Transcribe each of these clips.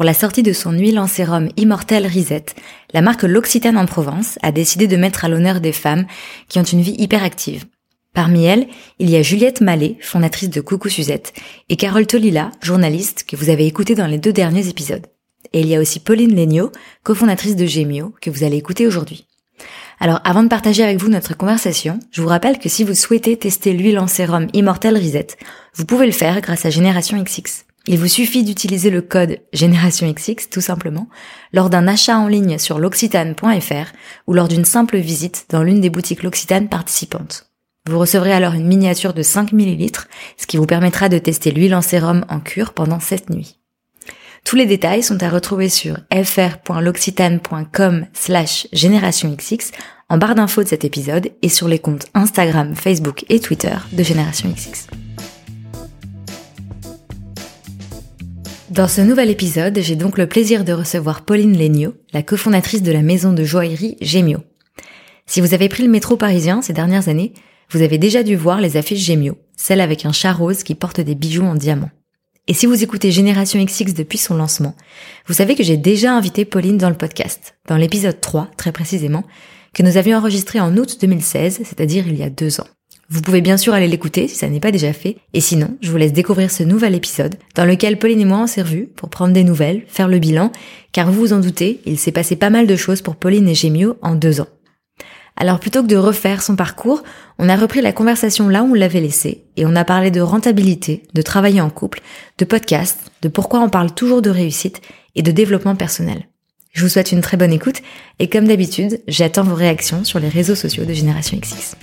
Pour la sortie de son huile en sérum Immortel Reset, la marque L'Occitane en Provence a décidé de mettre à l'honneur des femmes qui ont une vie hyperactive. Parmi elles, il y a Juliette Mallet, fondatrice de Coucou Suzette, et Carole Tolila, journaliste que vous avez écouté dans les deux derniers épisodes. Et il y a aussi Pauline Legnaud, cofondatrice de Gemio, que vous allez écouter aujourd'hui. Alors avant de partager avec vous notre conversation, je vous rappelle que si vous souhaitez tester l'huile en sérum Immortel Reset, vous pouvez le faire grâce à Génération XX. Il vous suffit d'utiliser le code Génération XX tout simplement lors d'un achat en ligne sur l'occitane.fr ou lors d'une simple visite dans l'une des boutiques L'Occitane participantes. Vous recevrez alors une miniature de 5 ml, ce qui vous permettra de tester l'huile en sérum en cure pendant cette nuit. Tous les détails sont à retrouver sur fr.l'occitane.com slash générationxx en barre d'infos de cet épisode et sur les comptes Instagram, Facebook et Twitter de Génération XX. Dans ce nouvel épisode, j'ai donc le plaisir de recevoir Pauline Legnaud, la cofondatrice de la maison de joaillerie Gemio. Si vous avez pris le métro parisien ces dernières années, vous avez déjà dû voir les affiches Gemio, celles avec un chat rose qui porte des bijoux en diamant. Et si vous écoutez Génération XX depuis son lancement, vous savez que j'ai déjà invité Pauline dans le podcast, dans l'épisode 3 très précisément, que nous avions enregistré en août 2016, c'est-à-dire il y a deux ans. Vous pouvez bien sûr aller l'écouter si ça n'est pas déjà fait, et sinon, je vous laisse découvrir ce nouvel épisode dans lequel Pauline et moi on s'est revus pour prendre des nouvelles, faire le bilan, car vous vous en doutez, il s'est passé pas mal de choses pour Pauline et Gémio en deux ans. Alors plutôt que de refaire son parcours, on a repris la conversation là où on l'avait laissée, et on a parlé de rentabilité, de travailler en couple, de podcast, de pourquoi on parle toujours de réussite et de développement personnel. Je vous souhaite une très bonne écoute, et comme d'habitude, j'attends vos réactions sur les réseaux sociaux de Génération XX.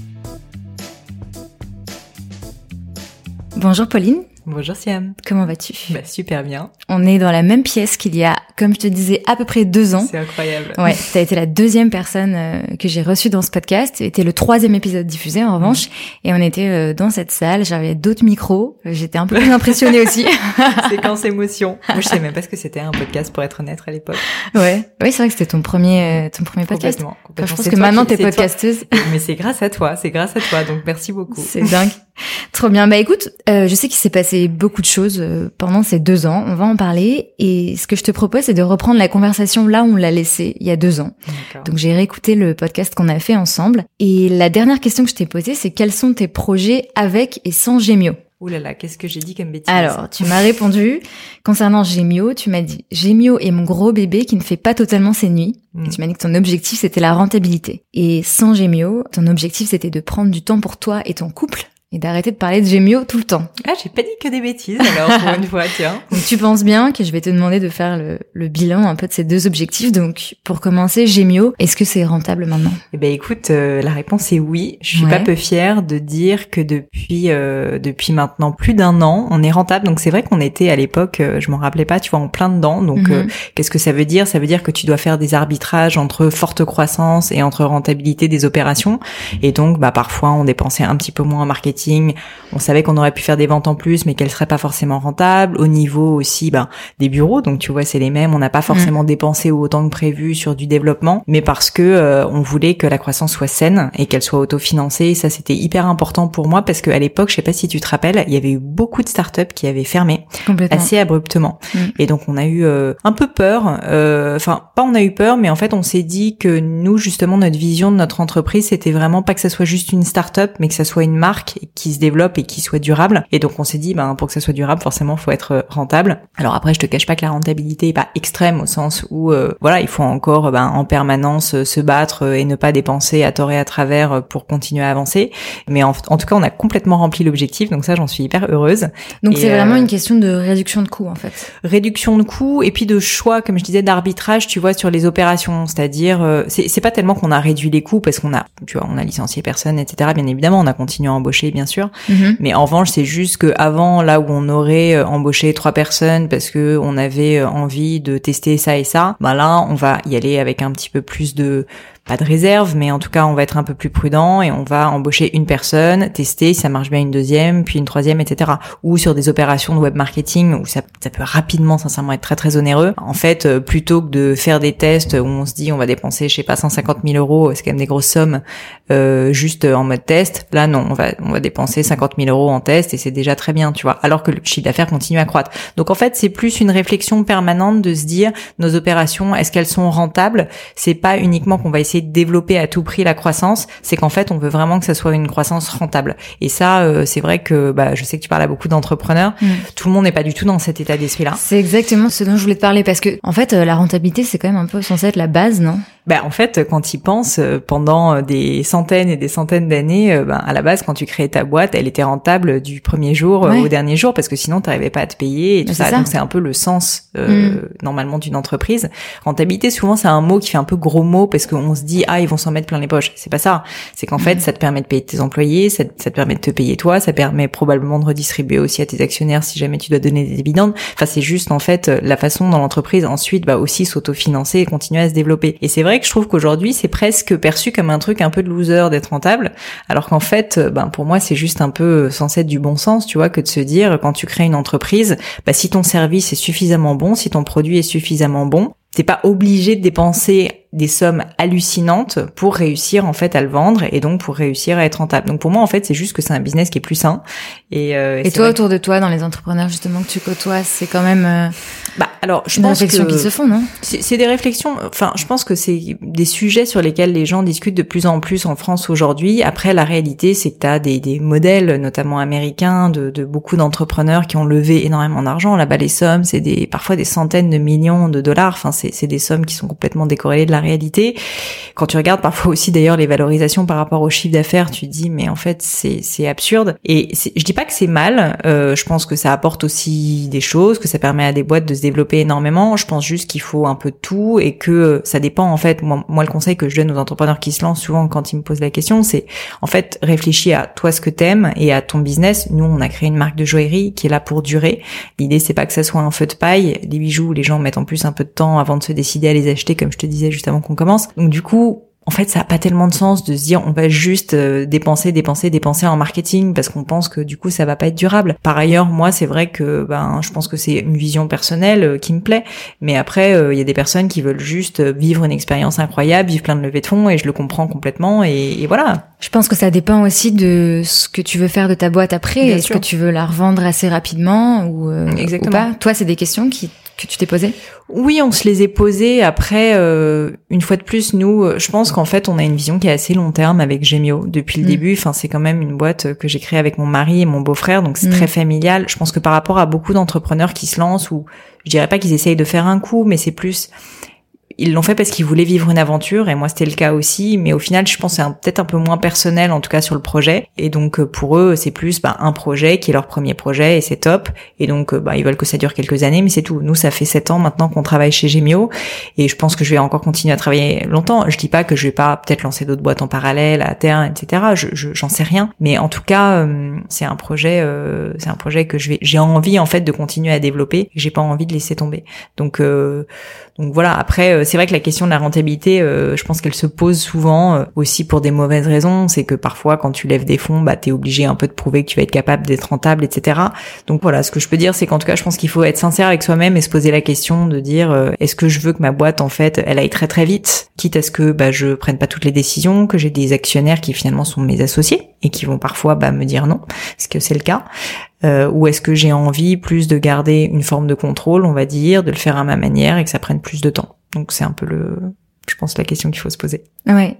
Bonjour Pauline. Bonjour Siam. Comment vas-tu? Bah, Super bien. On est dans la même pièce qu'il y a, comme je te disais, à peu près deux ans. C'est incroyable. Ouais, t'as été la deuxième personne euh, que j'ai reçue dans ce podcast. C'était le troisième épisode diffusé en revanche, et on était euh, dans cette salle. J'avais d'autres micros. J'étais un peu plus impressionnée aussi. Séquence émotion. Moi, je savais même pas ce que c'était un podcast pour être honnête à l'époque. Ouais, oui, c'est vrai que c'était ton premier, euh, ton premier podcast. Complètement. complètement. je pense que maintenant t'es podcasteuse. Mais c'est grâce à toi, c'est grâce à toi. Donc merci beaucoup. C'est dingue. Trop bien. Bah écoute, je sais qu'il s'est passé beaucoup de choses pendant ces deux ans. On va en parler. Et ce que je te propose, c'est de reprendre la conversation là où on l'a laissée il y a deux ans. Donc j'ai réécouté le podcast qu'on a fait ensemble. Et la dernière question que je t'ai posée, c'est quels sont tes projets avec et sans Gemio Ouh là là, qu'est-ce que j'ai dit comme bêtise? Alors, tu m'as répondu concernant Gemio, tu m'as dit Gemio est mon gros bébé qui ne fait pas totalement ses nuits. Et tu m'as dit que ton objectif c'était la rentabilité. Et sans Gemio, ton objectif c'était de prendre du temps pour toi et ton couple et d'arrêter de parler de Gemio tout le temps. Ah, j'ai pas dit que des bêtises alors pour une fois, tiens. Donc tu penses bien que je vais te demander de faire le, le, bilan un peu de ces deux objectifs. Donc pour commencer, Gemio, est-ce que c'est rentable maintenant? Eh ben écoute, euh, la réponse est oui. Je suis pas peu fière de dire que depuis euh, depuis maintenant plus d'un an, on est rentable. Donc c'est vrai qu'on était à l'époque, euh, je m'en rappelais pas, tu vois, en plein dedans. Donc Mhm. qu'est-ce que ça veut dire? Ça veut dire que tu dois faire des arbitrages entre forte croissance et entre rentabilité des opérations. Et donc bah parfois on dépensait un petit peu moins en marketing on savait qu'on aurait pu faire des ventes en plus, mais qu'elles seraient pas forcément rentables. Au niveau aussi, ben, des bureaux, donc tu vois, c'est les mêmes. On n'a pas forcément dépensé autant que prévu sur du développement, mais parce que euh, on voulait que la croissance soit saine et qu'elle soit autofinancée. Et ça, c'était hyper important pour moi parce qu'à l'époque, je sais pas si tu te rappelles, il y avait eu beaucoup de startups qui avaient fermé assez abruptement. Mm. Et donc on a eu euh, un peu peur. euh, Enfin, pas on a eu peur, mais en fait on s'est dit que nous justement notre vision de notre entreprise, c'était vraiment pas que ça soit juste une start-up, mais que ça soit une marque qui se développe et qui soit durable. Et donc on s'est dit, ben pour que ça soit durable, forcément, faut être rentable. Alors après, je te cache pas que la rentabilité est pas extrême au sens où, euh, voilà, il faut encore ben, en permanence euh, se battre euh, et ne pas dépenser à tort et à travers euh, pour continuer à avancer. Mais en, en tout cas, on a complètement rempli l'objectif, donc ça, j'en suis hyper heureuse. Donc c'est vraiment euh, une question de réduction de coûts en fait. réduction de coûts et puis de choix, comme je disais, d'arbitrage, tu vois, sur les opérations. C'est-à-dire, euh, c'est pas tellement qu'on a réduit les coûts parce qu'on a, tu vois, on a licencié personne, etc. Bien évidemment, on a continué à embaucher, bien sûr. Mhm. Mais en revanche, c'est juste que avant, là où on aurait euh, embauché trois personnes parce que on avait euh, envie de tester ça et ça, bah là, on va y aller avec un petit peu plus de pas de réserve, mais en tout cas, on va être un peu plus prudent et on va embaucher une personne, tester, si ça marche bien une deuxième, puis une troisième, etc. Ou sur des opérations de web marketing où ça, peut rapidement, sincèrement, être très très onéreux. En fait, euh, plutôt que de faire des tests où on se dit on va dépenser, je sais pas, 150 000 euros, c'est quand même des grosses sommes, euh, juste en mode test. Là, non, on va on va dépenser 50 000 euros en test et c'est déjà très bien, tu vois. Alors que le chiffre d'affaires continue à croître. Donc en fait, c'est plus une réflexion permanente de se dire nos opérations, est-ce qu'elles sont rentables? C'est pas uniquement qu'on va essayer de développer à tout prix la croissance, c'est qu'en fait, on veut vraiment que ça soit une croissance rentable. Et ça, euh, c'est vrai que bah, je sais que tu parles à beaucoup d'entrepreneurs. Mm. Tout le monde n'est pas du tout dans cet état d'esprit-là. C'est exactement ce dont je voulais te parler parce que en fait, euh, la rentabilité, c'est quand même un peu censé être la base, non? Ben, en fait, quand ils pensent euh, pendant des centaines et des centaines d'années, ben, à la base, quand tu créais ta boîte, elle était rentable du premier jour au dernier jour parce que sinon, tu n'arrivais pas à te payer et tout ça. Donc, c'est un peu le sens mm. normalement d'une entreprise. Rentabilité, souvent, c'est un mot qui fait un peu gros mot parce qu'on se dit ah ils vont s'en mettre plein les poches. C'est pas ça. C'est qu'en fait, mm. ça te permet de payer tes employés, ça, ça, te permet de te payer toi, ça permet probablement de redistribuer aussi à tes actionnaires si jamais tu dois donner des dividendes. Enfin, c'est juste en fait la façon dont l'entreprise ensuite va aussi s'autofinancer et continuer à se développer. Et c'est vrai je trouve qu'aujourd'hui, c'est presque perçu comme un truc un peu de loser d'être rentable, alors qu'en fait, ben pour moi, c'est juste un peu censé être du bon sens, tu vois, que de se dire quand tu crées une entreprise, bah, si ton service est suffisamment bon, si ton produit est suffisamment bon, t'es pas obligé de dépenser des sommes hallucinantes pour réussir en fait à le vendre et donc pour réussir à être rentable. Donc pour moi en fait c'est juste que c'est un business qui est plus sain. Et, euh, et, toi autour de toi dans les entrepreneurs justement que tu côtoies c'est quand même euh, bah alors je pense réflexions qui se font non? C'est des réflexions. Enfin je pense que c'est des sujets sur lesquels les gens discutent de plus en plus en France aujourd'hui. Après la réalité c'est que t'as des, des modèles notamment américains de, de beaucoup d'entrepreneurs qui ont levé énormément d'argent. Là-bas les sommes c'est des parfois des centaines de millions de dollars. Enfin c'est des sommes qui sont complètement décorrélées de la réalité. Quand tu regardes parfois aussi d'ailleurs les valorisations par rapport au chiffre d'affaires, tu te dis mais en fait c'est c'est absurde. Et je dis pas que c'est mal. Euh, je pense que ça apporte aussi des choses, que ça permet à des boîtes de se développer énormément. Je pense juste qu'il faut un peu de tout et que ça dépend en fait. Moi, moi le conseil que je donne aux entrepreneurs qui se lancent souvent quand ils me posent la question, c'est en fait réfléchis à toi ce que t'aimes et à ton business. Nous on a créé une marque de joaillerie qui est là pour durer. L'idée c'est pas que ça soit un feu de paille. Les bijoux, les gens mettent en plus un peu de temps avant de se décider à les acheter, comme je te disais juste avant qu'on commence. Donc du coup, en fait, ça a pas tellement de sens de se dire on va juste euh, dépenser, dépenser, dépenser en marketing parce qu'on pense que du coup ça va pas être durable. Par ailleurs, moi, c'est vrai que ben je pense que c'est une vision personnelle euh, qui me plaît, mais après euh, il y a des personnes qui veulent juste vivre une expérience incroyable, vivre plein de levées de fonds et je le comprends complètement et, voilà. Je pense que ça dépend aussi de ce que tu veux faire de ta boîte après. Est-ce que tu veux la revendre assez rapidement ou, Exactement. ou pas? Toi, c'est des questions qui que tu t'es posé? Oui, on se les est posées. Après, euh, une fois de plus, nous, euh, je pense qu'en fait, on a une vision qui est assez long terme avec Gemio depuis le mm. début. Enfin, c'est quand même une boîte que j'ai créée avec mon mari et mon beau-frère, donc c'est mm. très familial. Je pense que par rapport à beaucoup d'entrepreneurs qui se lancent, ou je dirais pas qu'ils essayent de faire un coup, mais c'est plus ils l'ont fait parce qu'ils voulaient vivre une aventure et moi c'était le cas aussi. Mais au final je pense c'est peut-être un peu moins personnel en tout cas sur le projet. Et donc euh, pour eux c'est plus bah, un projet qui est leur premier projet et c'est top. Et donc euh, bah, ils veulent que ça dure quelques années mais c'est tout. Nous ça fait sept ans maintenant qu'on travaille chez Gemio et je pense que je vais encore continuer à travailler longtemps. Je dis pas que je vais pas peut-être lancer d'autres boîtes en parallèle à terre etc je j'en sais rien. Mais en tout cas euh, c'est un projet c'est un projet que je vais j'ai envie en fait de continuer à développer. J'ai pas envie de laisser tomber. Donc donc voilà. Après c'est vrai que la question de la rentabilité, euh, je pense qu'elle se pose souvent euh, aussi pour des mauvaises raisons. C'est que parfois, quand tu lèves des fonds, bah, t'es obligé un peu de prouver que tu vas être capable d'être rentable, etc. Donc voilà, ce que je peux dire, c'est qu'en tout cas, je pense qu'il faut être sincère avec soi-même et se poser la question de dire euh, est-ce que je veux que ma boîte, en fait, elle aille très très vite, quitte à ce que bah, je prenne pas toutes les décisions, que j'ai des actionnaires qui finalement sont mes associés et qui vont parfois bah, me dire non, parce que c'est le cas. Euh, ou est-ce que j'ai envie plus de garder une forme de contrôle, on va dire, de le faire à ma manière et que ça prenne plus de temps? Donc c'est un peu le, je pense la question qu'il faut se poser. Ouais.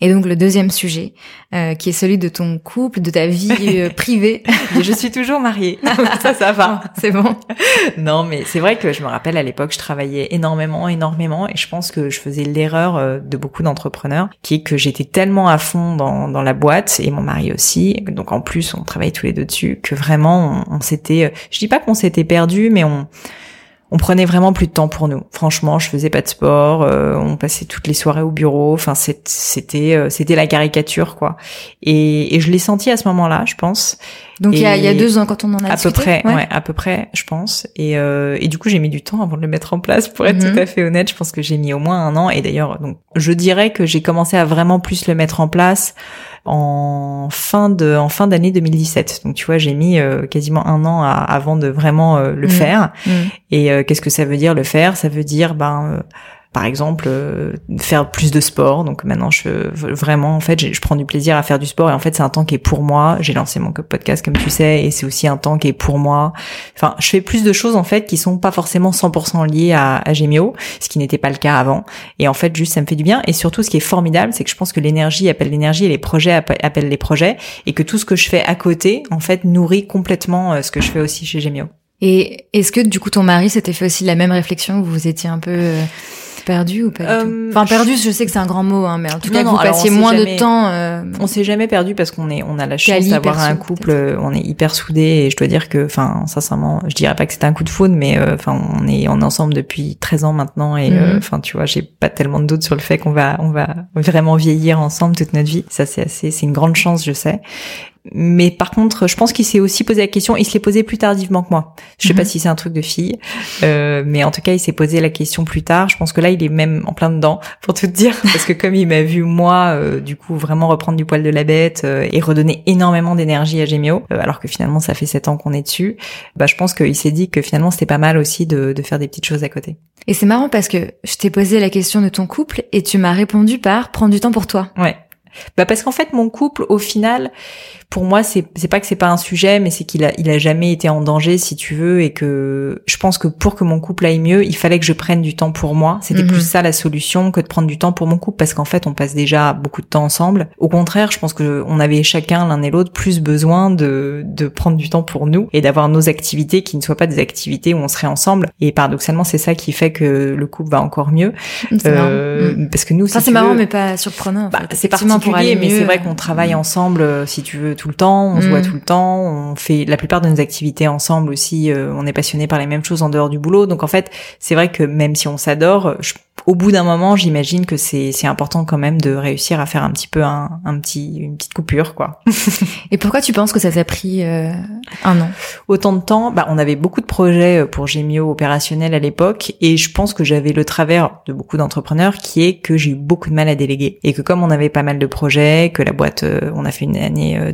Et donc le deuxième sujet, euh, qui est celui de ton couple, de ta vie euh, privée. je suis toujours mariée, ça, ça va. C'est bon. Non, mais c'est vrai que je me rappelle à l'époque, je travaillais énormément, énormément, et je pense que je faisais l'erreur euh, de beaucoup d'entrepreneurs, qui est que j'étais tellement à fond dans, dans la boîte et mon mari aussi. Donc en plus, on travaillait tous les deux dessus, que vraiment on, on s'était, je dis pas qu'on s'était perdu, mais on on prenait vraiment plus de temps pour nous. Franchement, je faisais pas de sport, euh, on passait toutes les soirées au bureau. Enfin, c'était euh, c'était la caricature quoi. Et, et je l'ai senti à ce moment-là, je pense. Donc il y, a, il y a deux ans quand on en a à peu près, ouais. à peu près, je pense. Et, euh, et du coup, j'ai mis du temps avant de le mettre en place. Pour être tout mhm. à fait honnête, je pense que j'ai mis au moins un an. Et d'ailleurs, donc je dirais que j'ai commencé à vraiment plus le mettre en place en fin de en fin d'année 2017. Donc tu vois, j'ai mis euh, quasiment un an avant de vraiment euh, le mhm. faire. Mhm. Et euh, qu'est-ce que ça veut dire le faire? Ça veut dire ben par exemple euh, faire plus de sport. Donc maintenant je vraiment en fait je prends du plaisir à faire du sport. Et en fait c'est un temps qui est pour moi. J'ai lancé mon podcast comme tu sais et c'est aussi un temps qui est pour moi. Enfin je fais plus de choses en fait qui sont pas forcément 100% liées à, à Gemio ce qui n'était pas le cas avant. Et en fait juste ça me fait du bien. Et surtout ce qui est formidable c'est que je pense que l'énergie appelle l'énergie et les projets appellent les projets. Et que tout ce que je fais à côté en fait nourrit complètement euh, ce que je fais aussi chez Gemio et est-ce que du coup ton mari s'était fait aussi la même réflexion? Où vous étiez un peu euh, perdu ou pas euh, Enfin perdu, je sais que c'est un grand mot, hein, mais en tout cas vous passiez moins de temps. Euh... On s'est jamais perdu parce qu'on est, on a la chance d'avoir un couple, on est hyper soudés et je dois dire que, enfin sincèrement, je dirais pas que c'était un coup de foudre, mais euh, enfin on est, est ensemble depuis 13 ans maintenant et euh, mhm. enfin tu vois, j'ai pas tellement de doutes sur le fait qu'on va, on va vraiment vieillir ensemble toute notre vie. Ça c'est assez, c'est une grande chance, je sais mais par contre, je pense qu'il s'est aussi posé la question. Il se l'est posé plus tardivement que moi. Je sais pas mhm. si c'est un truc de fille, euh, mais en tout cas, il s'est posé la question plus tard. Je pense que là, il est même en plein dedans, pour tout te dire, parce que comme il m'a vu moi, euh, du coup, vraiment reprendre du poil de la bête euh, et redonner énormément d'énergie à Gemio, euh, alors que finalement, ça fait sept ans qu'on est dessus. Bah, je pense qu'il s'est dit que finalement, c'était pas mal aussi de, de faire des petites choses à côté. Et c'est marrant parce que je t'ai posé la question de ton couple et tu m'as répondu par prendre du temps pour toi. Ouais. Bah parce qu'en fait mon couple au final pour moi, c'est c'est pas que c'est pas un sujet, mais c'est qu'il a il a jamais été en danger, si tu veux, et que je pense que pour que mon couple aille mieux, il fallait que je prenne du temps pour moi. C'était plus mhm. ça la solution que de prendre du temps pour mon couple, parce qu'en fait, on passe déjà beaucoup de temps ensemble. Au contraire, je pense que on avait chacun l'un et l'autre plus besoin de de prendre du temps pour nous et d'avoir nos activités qui ne soient pas des activités où on serait ensemble. Et paradoxalement, c'est ça qui fait que le couple va encore mieux. Euh, mm. Parce que nous, si c'est marrant, mais pas surprenant. Bah, c'est particulier, mais c'est vrai qu'on travaille ensemble, euh, si tu veux tout le temps, on se voit mm. tout le temps, on fait la plupart de nos activités ensemble aussi, euh, on est passionné par les mêmes choses en dehors du boulot. Donc en fait, c'est vrai que même si on s'adore, au bout d'un moment, j'imagine que c'est c'est important quand même de réussir à faire un petit peu un, un petit une petite coupure quoi. Et pourquoi tu penses que ça t'a pris euh, un an? Autant de temps, bah on avait beaucoup de projets euh, pour Gemio opérationnel à l'époque et je pense que j'avais le travers de beaucoup d'entrepreneurs qui est que j'ai eu beaucoup de mal à déléguer et que comme on avait pas mal de projets, que la boîte on a fait une année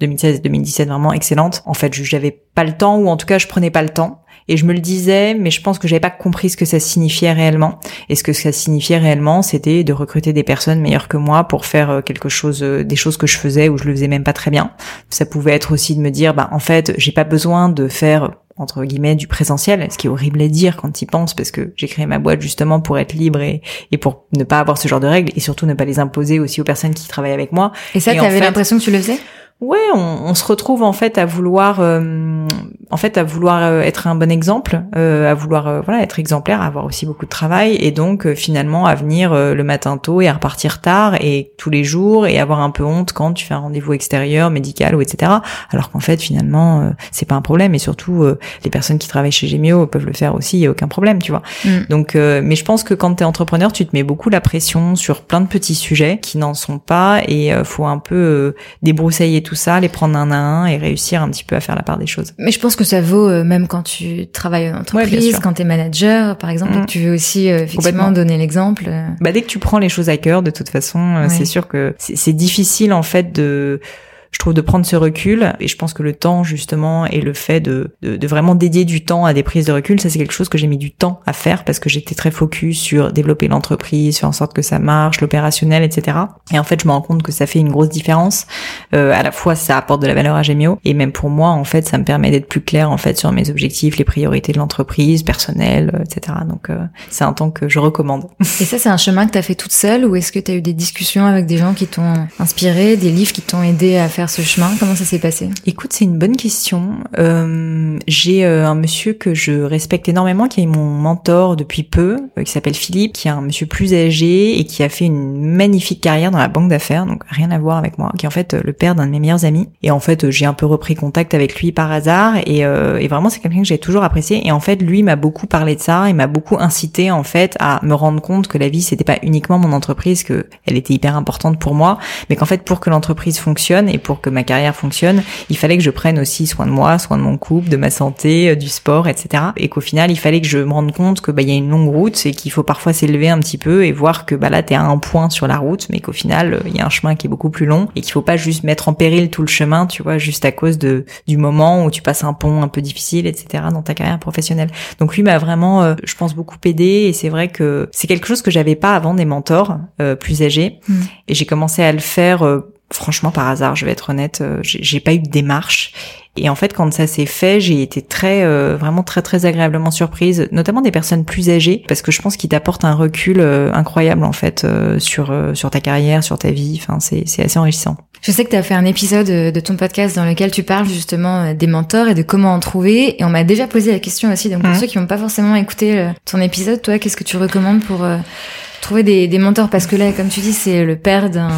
2016-2017 vraiment excellente, en fait j'avais pas le temps ou en tout cas je prenais pas le temps et je me le disais, mais je pense que j'avais pas compris ce que ça signifiait réellement. Et ce que ça signifiait réellement, c'était de recruter des personnes meilleures que moi pour faire euh, quelque chose, euh, des choses que je faisais ou je le faisais même pas très bien. Ça pouvait être aussi de me dire, bah en fait, j'ai pas besoin de faire entre guillemets du présentiel, ce qui est horrible à dire quand tu y penses parce que j'ai créé ma boîte justement pour être libre et, et pour ne pas avoir ce genre de règles et surtout ne pas les imposer aussi aux personnes qui travaillent avec moi. Et ça, tu avais l'impression que tu le faisais? Ouais, on, on, se retrouve en fait à vouloir, euh, en fait, à vouloir euh, être un bon exemple, euh, à vouloir, euh, voilà, être exemplaire, à avoir aussi beaucoup de travail, et donc finalement à venir le matin tôt et à repartir tard et tous les jours et avoir un peu honte quand tu fais un rendez-vous extérieur, médical ou etc. Alors qu'en fait finalement c'est pas un problème et surtout les personnes qui travaillent chez Gemio peuvent le faire aussi, y a aucun problème, tu vois. Mm. Donc, mais je pense que quand t'es entrepreneur, tu te mets beaucoup la pression sur plein de petits sujets qui n'en sont pas et faut un peu débroussailler tout ça, les prendre un à un et réussir un petit peu à faire la part des choses. Mais je pense que ça vaut euh, même quand tu travailles en entreprise, quand tu es manager, par exemple, et que mm. tu veux aussi euh, effectivement donner l'exemple. Euh. Bah dès que tu prends les choses à cœur, de toute façon, c'est sûr que c'est difficile en fait de je trouve de prendre ce recul. Et je pense que le temps justement et le fait de, de, vraiment dédier du temps à des prises de recul ça c'est quelque chose que j'ai mis du temps à faire parce que j'étais très focus sur développer l'entreprise faire en sorte que ça marche l'opérationnel etc et en fait je me rends compte que ça fait une grosse différence. Euh, à la fois ça apporte de la valeur à Gemio et même pour moi en fait ça me permet d'être plus clair en fait sur mes objectifs les priorités de l'entreprise personnelle euh, etc donc euh, c'est un temps que je recommande. Et ça c'est un chemin que tu as fait toute seule ou est-ce que tu as eu des discussions avec des gens qui t'ont inspiré des livres qui t'ont aidé à faire ce chemin Comment ça s'est passé? Écoute, c'est une bonne question. Euh, j'ai euh, un monsieur que je respecte énormément, qui est mon mentor depuis peu, euh, qui s'appelle Philippe, qui est un monsieur plus âgé et qui a fait une magnifique carrière dans la banque d'affaires, donc rien à voir avec moi, qui est en fait le père d'un de mes meilleurs amis. Et en fait, j'ai un peu repris contact avec lui par hasard et, et vraiment c'est quelqu'un que j'ai toujours apprécié. Et en fait, lui m'a beaucoup parlé de ça, il m'a beaucoup incité en fait à me rendre compte que la vie c'était pas uniquement mon entreprise, que elle était hyper importante pour moi, mais qu'en fait pour que l'entreprise fonctionne et pour que ma carrière fonctionne, il fallait que je prenne aussi soin de moi, soin de mon couple, de ma santé, euh, du sport, etc. Et qu'au final, il fallait que je me rende compte que bah il y a une longue route et qu'il faut parfois s'élever un petit peu et voir que bah là t'es à un point sur la route, mais qu'au final il y a un chemin qui est beaucoup plus long et qu'il faut pas juste mettre en péril tout le chemin, tu vois, juste à cause de du moment où tu passes un pont un peu difficile, etc. dans ta carrière professionnelle. Donc lui m'a vraiment, euh, je pense, beaucoup aidé et c'est vrai que c'est quelque chose que j'avais pas avant des mentors euh, plus âgés mm. et j'ai commencé à le faire franchement par hasard, je vais être honnête, euh, j'ai pas eu de démarche. Et en fait, quand ça s'est fait, j'ai été très, euh, vraiment très, très agréablement surprise, notamment des personnes plus âgées, parce que je pense qu'ils t'apportent un recul euh, incroyable en fait sur sur ta carrière, sur ta vie. Enfin, c'est c'est assez enrichissant. Je sais que tu as fait un épisode de ton podcast dans lequel tu parles justement des mentors et de comment en trouver. Et on m'a déjà posé la question aussi. Donc pour mmh. ceux qui n'ont pas forcément écouté ton épisode, toi, qu'est-ce que tu recommandes pour trouver des, des mentors parce que là, comme tu dis, c'est le père d'un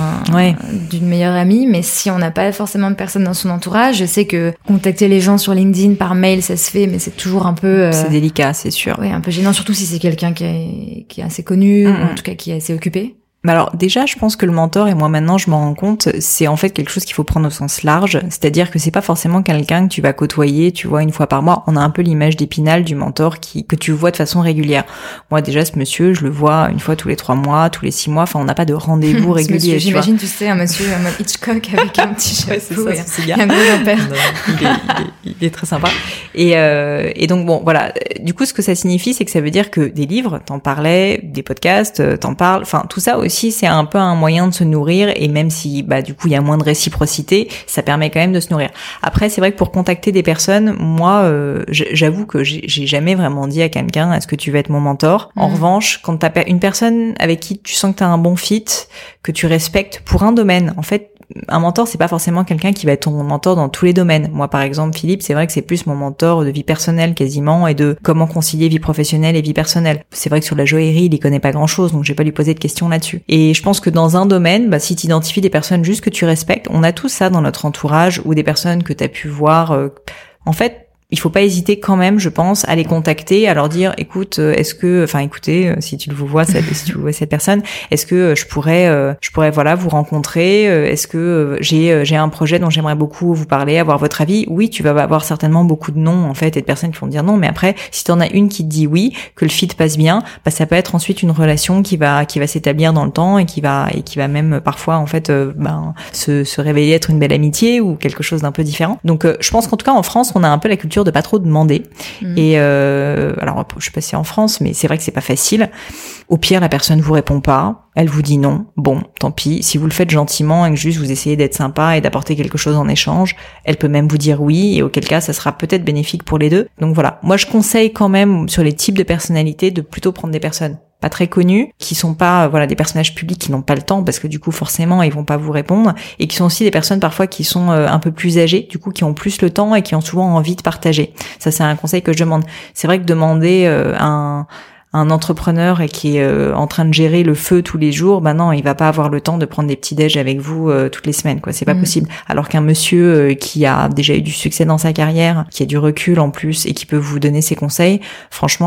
d'une meilleure amie. Mais si on n'a pas forcément de personnes dans son entourage, je sais que contacter les gens sur LinkedIn par mail, ça se fait, mais c'est toujours un peu. Euh, c'est délicat, c'est sûr. Oui, un peu gênant, surtout si c'est quelqu'un qui est, qui est assez connu ou en tout cas qui est assez occupé alors déjà, je pense que le mentor, et moi maintenant je m'en rends compte, c'est en fait quelque chose qu'il faut prendre au sens large. C'est-à-dire que c'est pas forcément quelqu'un que tu vas côtoyer, tu vois, une fois par mois. On a un peu l'image d'épinal du mentor qui que tu vois de façon régulière. Moi déjà, ce monsieur, je le vois une fois tous les trois mois, tous les six mois. Enfin, on n'a pas de rendez-vous régulier. J'imagine, tu sais, un monsieur un mode Hitchcock avec un petit chapeau et un gros il, il, est, très sympa. Et, euh, et donc bon, voilà. Du coup, ce que ça signifie, c'est que ça veut dire que des livres, t'en parlais, des podcasts, t'en parles. Enfin, tout ça aussi c'est un peu un moyen de se nourrir et même si bah du coup il y a moins de réciprocité, ça permet quand même de se nourrir. Après, c'est vrai que pour contacter des personnes, moi, euh, j'avoue que j'ai jamais vraiment dit à quelqu'un est-ce que tu veux être mon mentor? En mmh. revanche, quand t'as une personne avec qui tu sens que t'as un bon fit, que tu respectes pour un domaine, en fait, un mentor, c'est pas forcément quelqu'un qui va être ton mentor dans tous les domaines. Moi, par exemple, Philippe, c'est vrai que c'est plus mon mentor de vie personnelle quasiment et de comment concilier vie professionnelle et vie personnelle. C'est vrai que sur la joaillerie, il y connaît pas grand chose, donc je vais pas lui poser de questions là-dessus. Et je pense que dans un domaine, bah, si tu identifies des personnes juste que tu respectes, on a tout ça dans notre entourage ou des personnes que tu as pu voir. Euh, en fait, il faut pas hésiter quand même, je pense, à les contacter, à leur dire, écoute, euh, est-ce que, enfin, écoutez, euh, si tu le vois, cette, si tu vois cette personne, est-ce que euh, je pourrais, je pourrais, voilà, vous rencontrer Est-ce que j'ai, j'ai un projet dont j'aimerais beaucoup vous parler, avoir votre avis? Oui, tu vas avoir certainement beaucoup de noms en fait et de personnes qui vont dire non, mais après, si tu en as une qui te dit oui, que le fit passe bien, bah ça peut être ensuite une relation qui va, qui va s'établir dans le temps et qui va, et qui va même parfois en fait, ben, se, se révéler être une belle amitié ou quelque chose d'un peu différent. Donc, je pense qu'en tout cas en France, on a un peu la culture de pas trop demander. Mm. Et euh, alors, je suis passée en France, mais c'est vrai que c'est pas facile. Au pire, la personne vous répond pas, elle vous dit non. Bon, tant pis. Si vous le faites gentiment et que juste vous essayez d'être sympa et d'apporter quelque chose en échange, elle peut même vous dire oui. Et auquel cas, ça sera peut-être bénéfique pour les deux. Donc voilà. Moi, je conseille quand même sur les types de personnalités de plutôt prendre des personnes pas très connus, qui sont pas euh, voilà des personnages publics qui n'ont pas le temps parce que du coup forcément ils vont pas vous répondre et qui sont aussi des personnes parfois qui sont euh, un peu plus âgées, du coup qui ont plus le temps et qui ont souvent envie de partager. Ça c'est un conseil que je demande. C'est vrai que demander euh, un un entrepreneur et qui est euh, en train de gérer le feu tous les jours, ben non, il va pas avoir le temps de prendre des petits déj avec vous euh, toutes les semaines, quoi. C'est pas mm. possible. Alors qu'un monsieur euh, qui a déjà eu du succès dans sa carrière, qui a du recul en plus et qui peut vous donner ses conseils, franchement,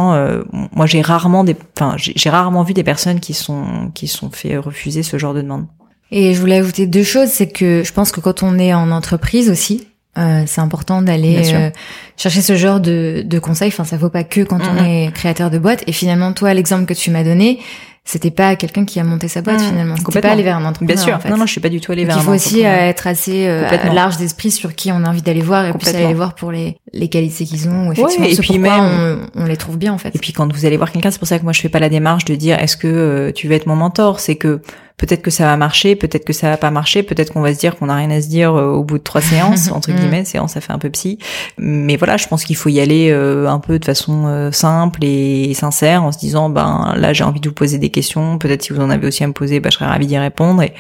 moi j'ai rarement des, enfin j'ai rarement vu des personnes qui sont qui sont fait refuser ce genre de demande. Et je voulais ajouter deux choses, c'est que je pense que quand on est en entreprise aussi, euh, c'est important d'aller euh, chercher ce genre de, de conseils. Enfin, ça vaut pas que quand on est créateur de boîte. Et finalement, toi, l'exemple que tu m'as donné, c'était pas quelqu'un qui a monté sa boîte finalement. C'était pas aller vers un entrepreneur. Bien sûr. En fait. Non, non, je suis pas du tout allé vers un entrepreneur. Il faut aussi euh, être assez large d'esprit sur qui on a envie d'aller voir et puis aller voir pour les, les qualités qu'ils ont. Effectivement, et puis même, on, on, les trouve bien en fait. Et puis quand vous allez voir quelqu'un, c'est pour ça que moi je fais pas la démarche de dire est-ce que tu veux être mon mentor? C'est que peut-être que ça va marcher, peut-être que ça va pas marcher, peut-être qu'on va se dire qu'on n'a rien à se dire euh, au bout de trois séances entre guillemets, séance ça fait un peu psy. Mais voilà, je pense qu'il faut y aller un peu de façon simple et sincère en se disant ben là j'ai envie de vous poser des questions, peut-être si vous en avez aussi à me poser, ben, je serais ravie d'y répondre et,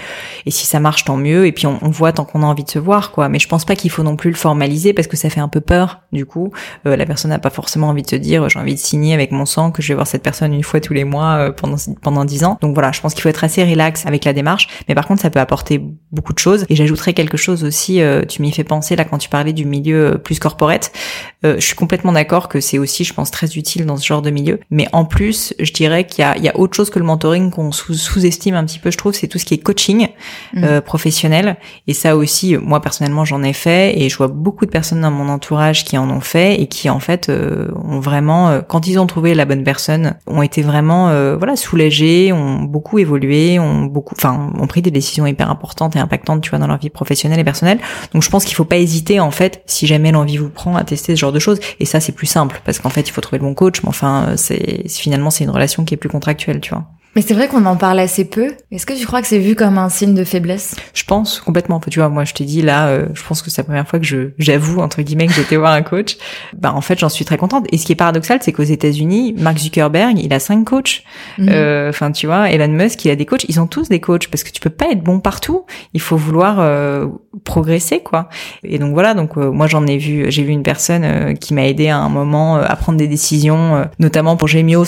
et si ça marche tant mieux et puis on, on voit tant qu'on a envie de se voir quoi. Mais je pense pas qu'il faut non plus le formaliser parce que ça fait un peu peur du coup. la personne n'a pas forcément envie de se dire j'ai envie de signer avec mon sang que je vais voir cette personne une fois tous les mois euh, pendant pendant dix ans. Donc voilà, je pense qu'il faut être assez relax avec la démarche, mais par contre ça peut apporter beaucoup de choses. Et j'ajouterais quelque chose aussi. Euh, tu m'y fais penser là quand tu parlais du milieu euh, plus corporate. je suis complètement d'accord que c'est aussi, je pense, très utile dans ce genre de milieu. Mais en plus, je dirais qu'il y a, il y a autre chose que le mentoring qu'on sous-estime un petit peu. Je trouve, c'est tout ce qui est coaching mmh. professionnel. Et ça aussi, moi personnellement, j'en ai fait et je vois beaucoup de personnes dans mon entourage qui en ont fait et qui en fait ont vraiment, quand ils ont trouvé la bonne personne, ont été vraiment euh, voilà soulagés, ont beaucoup évolué, ont beaucoup, enfin, ont pris des décisions hyper importantes et impactantes, tu vois, dans leur vie professionnelle et personnelle. Donc je pense qu'il faut pas hésiter en fait, si jamais l'envie vous prend, à tester ce genre de choses. Et ça c'est plus simple parce qu'en fait il faut trouver le bon coach, mais enfin c'est finalement c'est une relation qui est plus contractuelle, tu vois. Mais c'est vrai qu'on en parle assez peu. Est-ce que tu crois que c'est vu comme un signe de faiblesse? Je pense complètement. Tu vois, moi je t'ai dit là, euh, je pense que c'est la première fois que je j'avoue entre guillemets que j'étais voir un coach. Bah en fait j'en suis très contente. Et ce qui est paradoxal, c'est qu'aux États-Unis, Mark Zuckerberg, il a cinq coachs. Mhm. Euh, enfin tu vois, Elon Musk, il a des coachs. Ils ont tous des coachs parce que tu peux pas être bon partout. Il faut vouloir euh, progresser quoi. Et donc voilà. Donc moi j'en ai vu, j'ai vu une personne qui m'a aidé à un moment à prendre des décisions, notamment pour Gemio,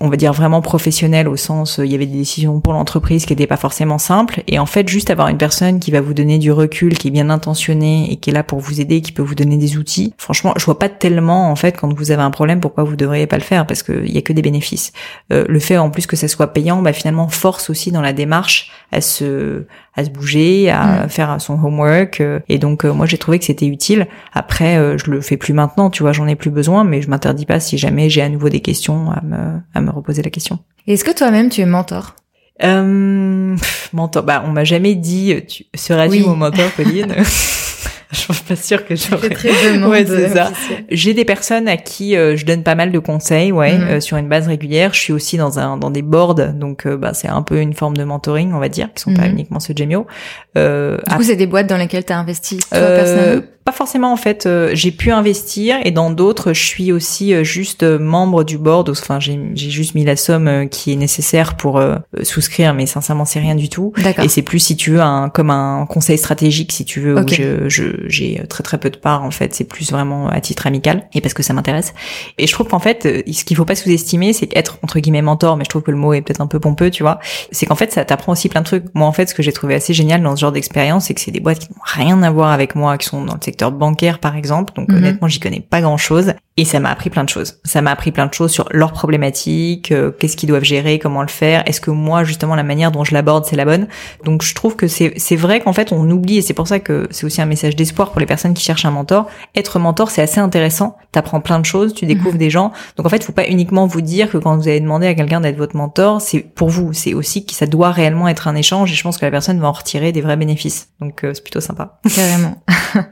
on va dire vraiment professionnel au sens il y avait des décisions pour l'entreprise qui n'étaient pas forcément simples. Et en fait, juste avoir une personne qui va vous donner du recul, qui est bien intentionnée et qui est là pour vous aider, qui peut vous donner des outils. Franchement, je vois pas tellement en fait quand vous avez un problème pourquoi vous devriez pas le faire parce qu'il y a que des bénéfices. Euh, le fait en plus que ça soit payant, bah finalement force aussi dans la démarche à se à se bouger, à faire son homework. Euh, et donc euh, moi j'ai trouvé que c'était utile. Après, je le fais plus maintenant, tu vois, j'en ai plus besoin, mais je m'interdis pas si jamais j'ai à nouveau des questions à me à me reposer la question. Est-ce que toi-même tu es mentor euh, mentor, bah on m'a jamais dit tu seras-tu mon mentor, Pauline je suis pas sûre que j'aurais. très ouais, c'est ça. J'ai des personnes à qui euh, je donne pas mal de conseils, ouais, mhm. euh, sur une base régulière. Je suis aussi dans un dans des boards, donc euh, bah c'est un peu une forme de mentoring, on va dire, qui sont pas mhm. uniquement ce Gemio. du coup, c'est des boîtes dans lesquelles tu as investi toi personnellement pas forcément en fait. Euh, j'ai pu investir et dans d'autres, je suis aussi euh, juste euh, membre du board. Enfin, j'ai juste mis la somme qui est nécessaire pour souscrire, mais sincèrement, c'est rien du tout. Et c'est plus si tu veux un comme un conseil stratégique, si tu veux, où je j'ai très très peu de parts en fait. C'est plus vraiment à titre amical et parce que ça m'intéresse. Et je trouve qu'en fait, ce qu'il faut pas sous-estimer, c'est qu'être entre guillemets mentor, mais je trouve que le mot est peut-être un peu pompeux, tu vois. C'est qu'en fait, ça t'apprend aussi plein de trucs. Moi, en fait, ce que j'ai trouvé assez génial dans ce genre d'expérience, c'est que c'est des boîtes qui n'ont rien à voir avec moi, qui sont dans le secteur bancaire par exemple, donc mhm. honnêtement j'y connais pas grand chose et ça m'a appris plein de choses. Ça m'a appris plein de choses sur leurs problématiques, euh, qu'est-ce qu'ils doivent gérer, comment le faire, est-ce que moi justement la manière dont je l'aborde c'est la bonne? Donc je trouve que c'est c'est vrai qu'en fait on oublie et c'est pour ça que c'est aussi un message d'espoir pour les personnes qui cherchent un mentor. Être mentor c'est assez intéressant, t'apprends plein de choses, tu découvres mhm. des gens. Donc en fait faut pas uniquement vous dire que quand vous avez demandé à quelqu'un d'être votre mentor, c'est pour vous, c'est aussi que ça doit réellement être un échange et je pense que la personne va en retirer des vrais bénéfices. Donc euh, c'est plutôt sympa. Carrément.